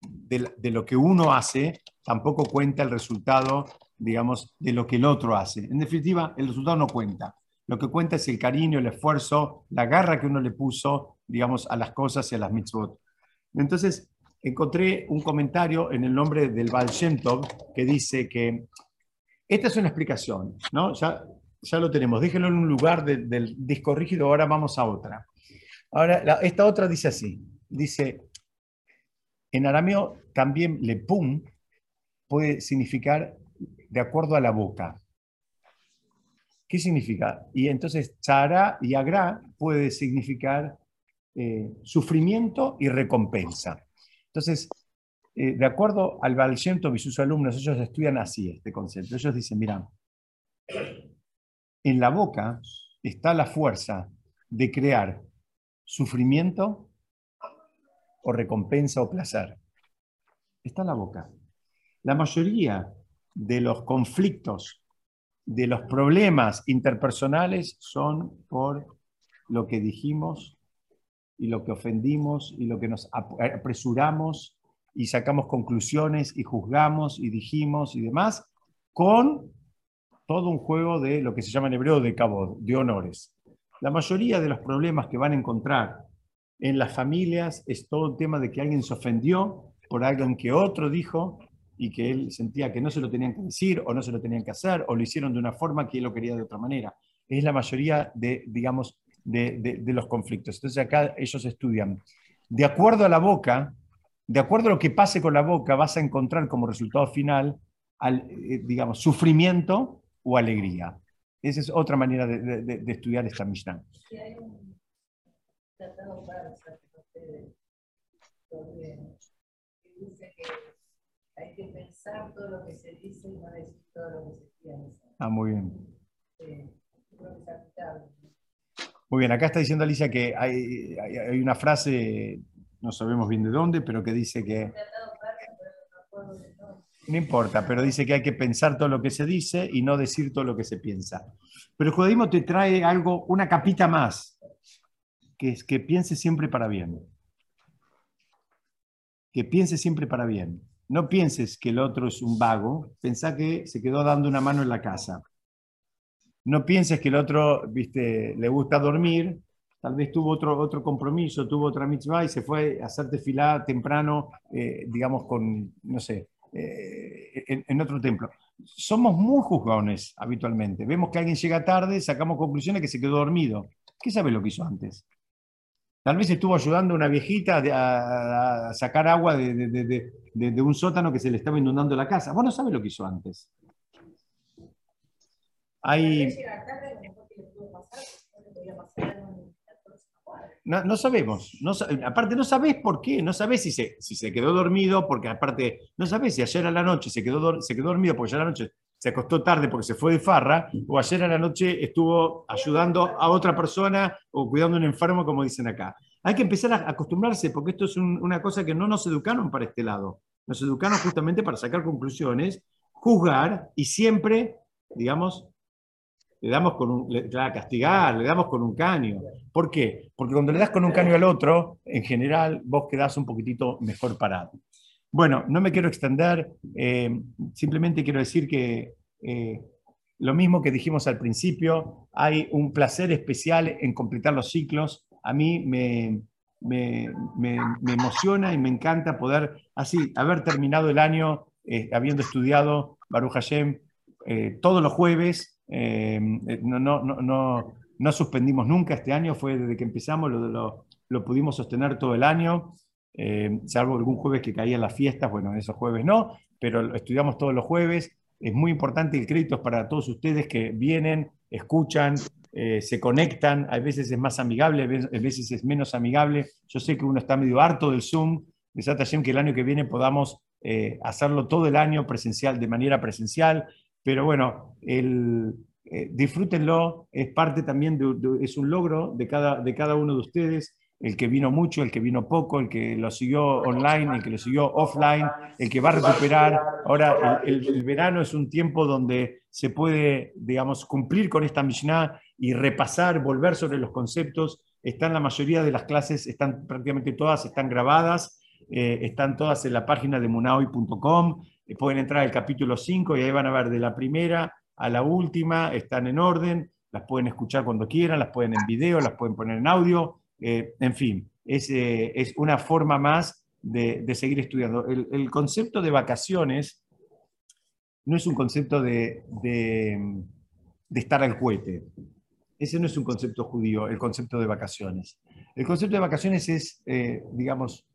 de- de lo que uno hace, tampoco cuenta el resultado, digamos, de lo que el otro hace. En definitiva, el resultado no cuenta. Lo que cuenta es el cariño, el esfuerzo, la garra que uno le puso, digamos, a las cosas y a las mitzvot. Entonces, encontré un comentario en el nombre del Baal Shem que dice que esta es una explicación, ¿no? Ya, ya lo tenemos, déjenlo en un lugar de- del disco rígido, ahora vamos a otra. Ahora, esta otra dice así, dice, en arameo también lepum puede significar de acuerdo a la boca. ¿Qué significa? Y entonces tzara y agra puede significar eh, sufrimiento y recompensa. Entonces, eh, de acuerdo al Baal y sus alumnos, ellos estudian así este concepto. Ellos dicen, mira, en la boca está la fuerza de crear sufrimiento o recompensa o placer. Está en la boca. La mayoría de los conflictos, de los problemas interpersonales son por lo que dijimos y lo que ofendimos y lo que nos ap- apresuramos y sacamos conclusiones y juzgamos y dijimos y demás, con todo un juego de lo que se llama en hebreo de cabod, de honores. La mayoría de los problemas que van a encontrar en las familias es todo el tema de que alguien se ofendió por alguien que otro dijo y que él sentía que no se lo tenían que decir o no se lo tenían que hacer o lo hicieron de una forma que él lo quería de otra manera. Es la mayoría de, digamos, de, de- los conflictos. Entonces acá ellos estudian. De acuerdo a la boca, de acuerdo a lo que pase con la boca, vas a encontrar como resultado final, al, eh, digamos, sufrimiento o alegría. Esa es otra manera de, de- estudiar esta Mishnah. Si hay un no sé sobre que dice que hay que pensar todo lo que se dice y no decir todo lo que se piensa. Ah, muy bien. Muy bien, acá está diciendo Alicia que hay, hay- hay una frase, no sabemos bien de dónde, pero que dice que, no importa, pero dice que hay que pensar todo lo que se dice y no decir todo lo que se piensa. Pero el judaísmo te trae algo, una capita más, que es que piense siempre para bien. Que piense siempre para bien. No pienses que el otro es un vago, pensá que se quedó dando una mano en la casa. No pienses que el otro, viste, le gusta dormir, tal vez tuvo otro, otro compromiso, tuvo otra mitzvah y se fue a hacerte filar temprano, eh, digamos, con, no sé, eh, en, otro templo. Somos muy juzgones habitualmente. Vemos que alguien llega tarde, sacamos conclusiones que se quedó dormido. ¿Qué sabe lo que hizo antes? Tal vez estuvo ayudando a una viejita a, a sacar agua de, de- de- un sótano que se le estaba inundando la casa. Vos no sabés lo que hizo antes. Hay, no. No, sabemos. No, aparte, no sabés por qué. No sabés si se, si se quedó dormido, porque aparte, no sabés si ayer a la noche se quedó, se quedó dormido porque ayer a la noche se acostó tarde porque se fue de farra, o ayer a la noche estuvo ayudando a otra persona o cuidando a un enfermo, como dicen acá. Hay que empezar a acostumbrarse, porque esto es un- una cosa que no nos educaron para este lado. Nos educaron justamente para sacar conclusiones, juzgar y siempre, digamos, le damos con un, le, claro, castigar, le damos con un caño. ¿Por qué? Porque cuando le das con un caño al otro, en general vos quedás un poquitito mejor parado. Bueno, no me quiero extender, eh, simplemente quiero decir que eh, lo mismo que dijimos al principio, hay un placer especial en completar los ciclos. A mí me, me, me- emociona y me encanta poder así haber terminado el año eh, habiendo estudiado Baruch Hashem todos los jueves. no, no, no, no, no suspendimos nunca este año, fue desde que empezamos, lo, lo- lo pudimos sostener todo el año, eh, salvo algún jueves que caían las fiestas, bueno, esos jueves no, pero estudiamos todos los jueves. Es muy importante, el crédito para todos ustedes que vienen, escuchan, eh, se conectan, a veces es más amigable, a veces- es menos amigable. Yo sé que uno está medio harto del Zoom, de Hashem que el año que viene podamos eh, hacerlo todo el año presencial, de manera presencial, pero bueno, el, disfrútenlo, es parte también, de, de- es un logro de cada, de cada uno de ustedes, el que vino mucho, el que vino poco, el que lo siguió online, el que lo siguió offline, el que va a recuperar. Ahora, el, verano es un tiempo donde se puede, digamos, cumplir con esta Mishnah y repasar, volver sobre los conceptos. Están la mayoría de las clases, están prácticamente todas, están grabadas, eh, están todas en la página de munahoy.com. Eh, pueden entrar al capítulo 5 y ahí van a ver de la primera a la última, están en orden, las pueden escuchar cuando quieran, las pueden en video, las pueden poner en audio, eh, en fin, es, eh, es una forma más de, de seguir estudiando. El, concepto de vacaciones no es un concepto de, de- estar al cohete. Ese no es un concepto judío, el concepto de vacaciones. El concepto de vacaciones es, eh, digamos,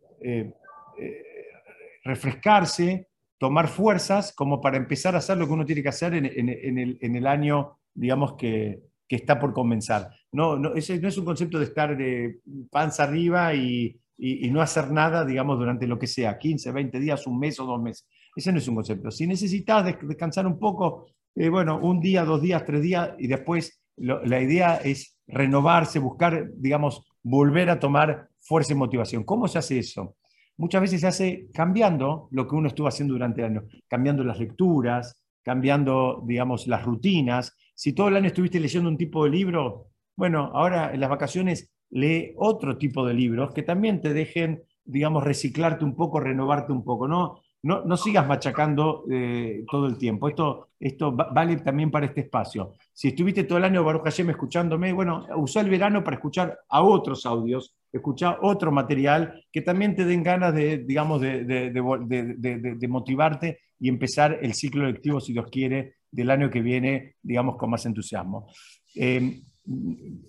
refrescarse, tomar fuerzas como para empezar a hacer lo que uno tiene que hacer en, en- en el, en el año, digamos, que, que está por comenzar. No, no, ese no es un concepto de estar de panza arriba y, y- no hacer nada, digamos, durante lo que sea, 15, 20 días, un mes o dos meses. Ese no es un concepto. Si necesitas des- descansar un poco, eh, bueno, un día, dos días, tres días, y después la idea es renovarse, buscar, digamos, volver a tomar fuerza y motivación. ¿Cómo se hace eso? Muchas veces se hace cambiando lo que uno estuvo haciendo durante el año, cambiando las lecturas, cambiando, digamos, las rutinas. Si todo el año estuviste leyendo un tipo de libro, bueno, ahora en las vacaciones lee otro tipo de libros que también te dejen, digamos, reciclarte un poco, renovarte un poco. No, no, no sigas machacando eh, todo el tiempo. Esto, esto va- vale también para este espacio. Si estuviste todo el año, Baruch Hashem, escuchándome, bueno, usa el verano para escuchar a otros audios, escuchar otro material que también te den ganas de, digamos, de, de- de de motivarte y empezar el ciclo lectivo, si Dios quiere, del año que viene, digamos, con más entusiasmo. Eh,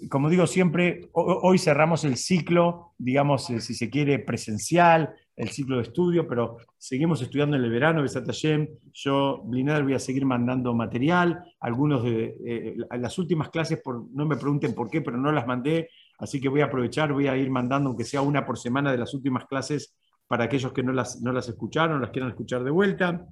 como digo siempre, ho- hoy cerramos el ciclo, digamos, eh, si se quiere, presencial, el ciclo de estudio, pero seguimos estudiando en el verano, Besat Hashem. Yo, Blinar, voy a seguir mandando material. Algunos de eh, las últimas clases, por, no me pregunten por qué, pero no las mandé, así que voy a aprovechar, voy a ir mandando, aunque sea una por semana, de las últimas clases para aquellos que no las, no las escucharon, las quieran escuchar de vuelta.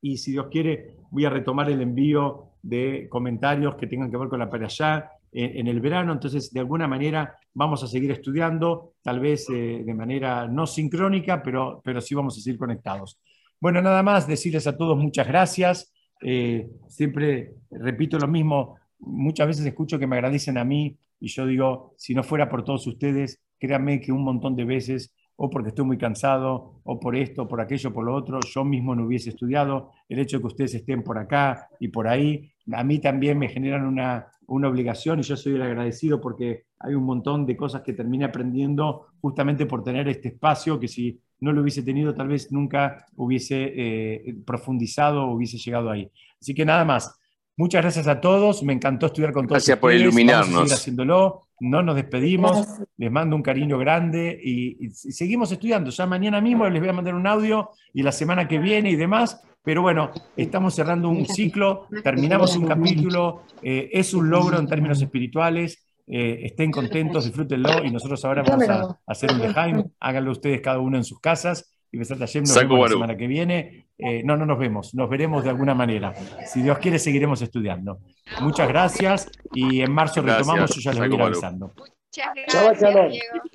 Y si Dios quiere, voy a retomar el envío de comentarios que tengan que ver con la allá en, en el verano. Entonces, de alguna manera, vamos a seguir estudiando, tal vez eh, de manera no sincrónica, pero, pero sí vamos a seguir conectados. Bueno, nada más, decirles a todos muchas gracias. Eh, siempre repito lo mismo, muchas veces escucho que me agradecen a mí y yo digo, si no fuera por todos ustedes, créanme que un montón de veces o porque estoy muy cansado, o por esto, por aquello, por lo otro, yo mismo no hubiese estudiado. El hecho de que ustedes estén por acá y por ahí, a mí también me generan una, una obligación y yo soy el agradecido porque hay un montón de cosas que terminé aprendiendo justamente por tener este espacio que si no lo hubiese tenido tal vez nunca hubiese eh, profundizado o hubiese llegado ahí. Así que nada más. Muchas gracias a todos. Me encantó estudiar con todos Gracias por ustedes. Vamos a iluminarnos. haciéndolo. No nos despedimos. Gracias. Les mando un cariño grande y, y seguimos estudiando. Ya mañana mismo les voy a mandar un audio y la semana que viene y demás. Pero bueno, estamos cerrando un ciclo, terminamos un capítulo, eh, es un logro en términos espirituales. eh, estén contentos, disfrútenlo y nosotros ahora vamos a, a hacer un lejaim. Háganlo ustedes cada uno en sus casas. Y nos Saco vemos la semana que viene. Eh, no, no nos vemos, nos veremos de alguna manera. Si Dios quiere, seguiremos estudiando. Muchas gracias y en marzo Gracias. retomamos, yo ya les voy avisando. Muchas gracias. Diego.